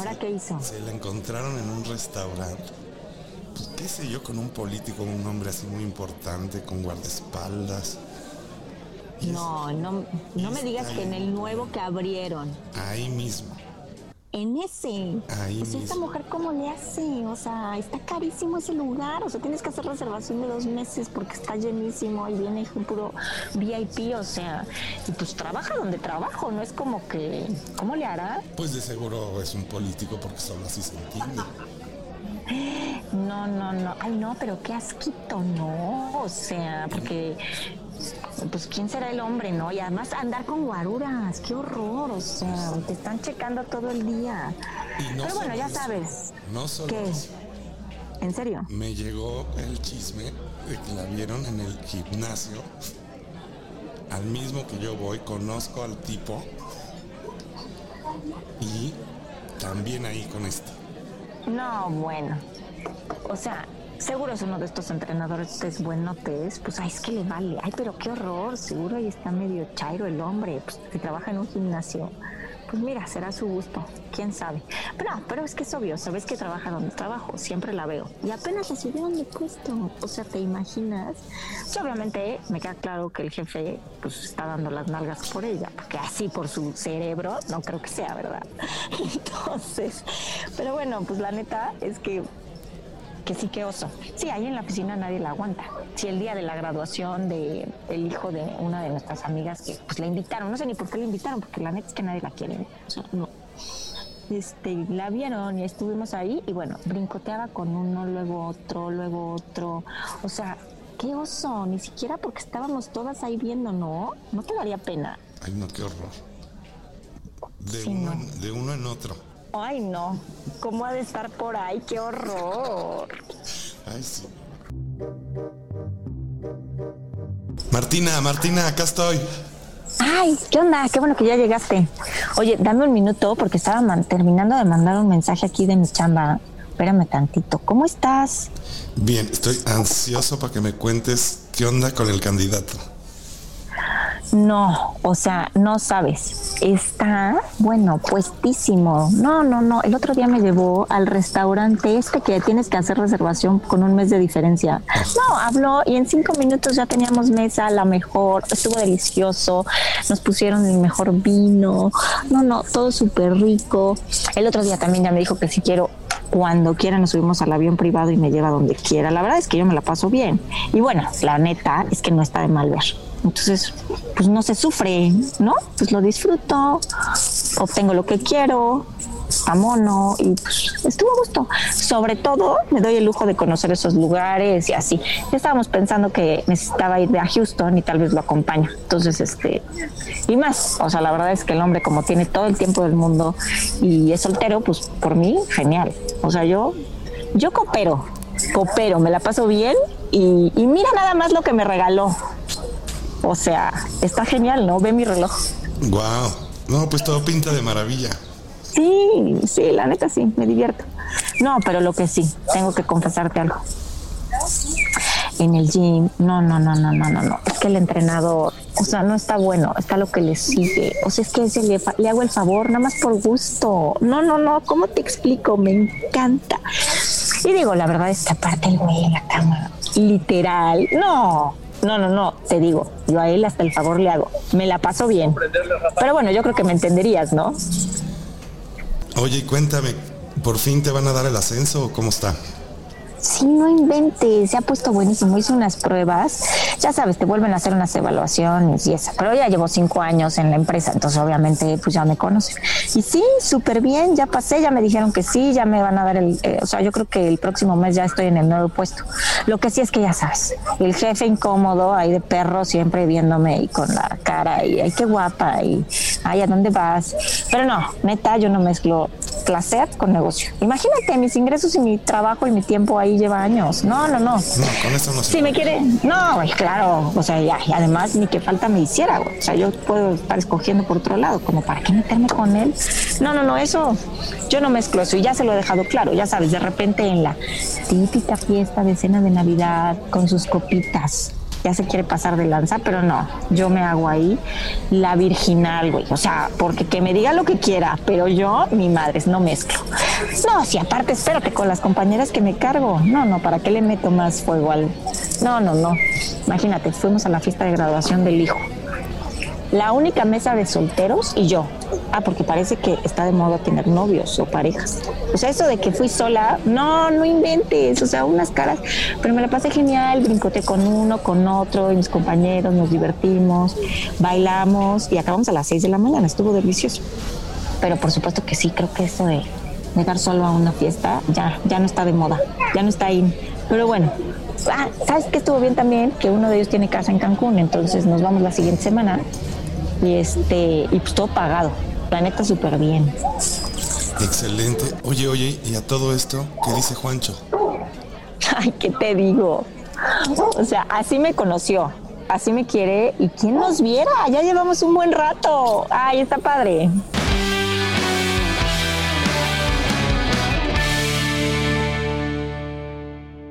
¿Ahora qué hizo? Se la encontraron en un restaurante. Pues qué sé yo, con un político, un hombre así muy importante, con guardaespaldas. No, no, no me digas que en el nuevo que abrieron. Ahí mismo. En ese. Ahí sea, esta mujer cómo le hace, o sea, está carísimo ese lugar, o sea, tienes que hacer reservación de dos meses porque está llenísimo y viene un puro VIP, o sea, y pues trabaja donde trabajo, no es como que, ¿cómo le hará? Pues de seguro es un político porque solo así se entiende. No, no, no, ay no, pero qué asquito, no, o sea, porque pues quién será el hombre, ¿no? Y además andar con guaruras, qué horror, o sea, te están checando todo el día. Pero bueno, ya sabes. No solo ¿Qué? ¿En serio? Me llegó el chisme de que la vieron en el gimnasio. Al mismo que yo voy, conozco al tipo. Y también ahí con este. No, bueno. O sea, seguro es uno de estos entrenadores es buenotes, pues ay, es que le vale, ay, pero qué horror, seguro ahí está medio chairo el hombre, pues que trabaja en un gimnasio. Pues mira, será su gusto, quién sabe. Pero, pero es que es obvio, sabes que trabaja donde trabajo, siempre la veo. Y apenas la subieron de puesto, o sea, ¿te imaginas? Pues, obviamente me queda claro que el jefe pues está dando las nalgas por ella, porque así por su cerebro no creo que sea, ¿verdad? Entonces, pero bueno, pues la neta es que que sí que oso. Sí, ahí en la oficina nadie la aguanta. Si el día de la graduación de el hijo de una de nuestras amigas que pues la invitaron, no sé ni por qué la invitaron, porque la neta es que nadie la quiere. O sea, no. Este, la vieron y estuvimos ahí y bueno, brincoteaba con uno, luego otro, luego otro. O sea, qué oso, ni siquiera porque estábamos todas ahí viendo, ¿no? No te daría pena. Ay, no, qué horror. De, uno, En, de uno en otro. Ay, no. ¿Cómo ha de estar por ahí? ¡Qué horror! Ay, sí. Martina, Martina, acá estoy. Ay, ¿qué onda? Qué bueno que ya llegaste. Oye, dame un minuto porque estaba terminando de mandar un mensaje aquí de mi chamba. Espérame tantito. ¿Cómo estás? Bien, estoy ansioso para que me cuentes qué onda con el candidato. No, o sea, no sabes. Está, bueno, puestísimo. No, no, no. El otro día me llevó al restaurante este que tienes que hacer reservación con un mes de diferencia. No, habló y en cinco minutos ya teníamos mesa, la mejor. Estuvo delicioso. Nos pusieron el mejor vino. No, no, todo súper rico. El otro día también ya me dijo que si quiero cuando quiera nos subimos al avión privado y me lleva donde quiera. La verdad es que yo me la paso bien. Y bueno, la neta es que no está de mal ver. Entonces, pues no se sufre, ¿no? Pues lo disfruto, obtengo lo que quiero, está mono y pues estuvo a gusto. Sobre todo, me doy el lujo de conocer esos lugares y así. Ya estábamos pensando que necesitaba ir a Houston y tal vez lo acompaño. Entonces, este, y más, o sea, la verdad es que el hombre como tiene todo el tiempo del mundo y es soltero, pues por mí, genial. O sea, yo, yo coopero, coopero, me la paso bien y, y mira nada más lo que me regaló. O sea, está genial, ¿no? Ve mi reloj. Wow. No, pues todo pinta de maravilla. Sí, sí, la neta sí, me divierto. No, pero lo que sí, tengo que confesarte algo. En el gym, no, no, no, no, no, no, no. Es que el entrenador, o sea, no está bueno, está lo que le sigue. O sea, es que se le, le hago el favor, nada más por gusto. No, no, no, ¿cómo te explico? Me encanta. Y digo, la verdad es que aparte el güey en la cama, literal, no, no, no, no, te digo, yo a él hasta el favor le hago. Me la paso bien. Pero bueno, yo creo que me entenderías, ¿no? Oye, cuéntame, ¿por fin te van a dar el ascenso o cómo está? Sí, no inventes, se ha puesto buenísimo. Hice unas pruebas, ya sabes, te vuelven a hacer unas evaluaciones y eso. Pero ya llevo cinco años en la empresa, entonces obviamente pues ya me conocen. Y sí, súper bien, ya pasé, ya me dijeron que sí, ya me van a dar el, eh, o sea, yo creo que el próximo mes ya estoy en el nuevo puesto. Lo que sí es que ya sabes, el jefe incómodo ahí de perro siempre viéndome y con la cara y ay, qué guapa y ay, ¿a dónde vas? Pero no, neta, yo no mezclo placer con negocio. Imagínate mis ingresos y mi trabajo y mi tiempo ahí lleva años. No, no, no. No, con eso no se Si me quiere, no, güey, claro. O sea, ya, y además ni que falta me hiciera, güey. O sea, yo puedo estar escogiendo por otro lado, como para qué meterme con él. No, no, no, eso, yo no mezclo eso y ya se lo he dejado claro. Ya sabes, de repente en la típica fiesta de cena de Navidad con sus copitas ya se quiere pasar de lanza, pero no, yo me hago ahí la virginal, güey. O sea, porque que me diga lo que quiera, pero yo, mi madre, no mezclo. No, si aparte, espérate, con las compañeras que me cargo. No, no, ¿para qué le meto más fuego al...? No, no, no. Imagínate, fuimos a la fiesta de graduación del hijo la única mesa de solteros y yo. Ah, porque parece que está de moda tener novios o parejas. O sea, eso de que fui sola, no, no inventes, o sea, unas caras, pero me la pasé genial, brincoté con uno, con otro, y mis compañeros, nos divertimos, bailamos y acabamos a las 6 de la mañana, estuvo delicioso. Pero por supuesto que sí, creo que eso de llegar solo a una fiesta ya, ya no está de moda, ya no está ahí. Pero bueno, ah, ¿sabes qué estuvo bien también? Que uno de ellos tiene casa en Cancún, entonces nos vamos la siguiente semana y este y pues todo pagado. La neta súper bien. Excelente. Oye, oye, y a todo esto, ¿qué dice Juancho? Ay, ¿qué te digo? O sea, así me conoció, así me quiere y quién nos viera, ya llevamos un buen rato. Ay, está padre.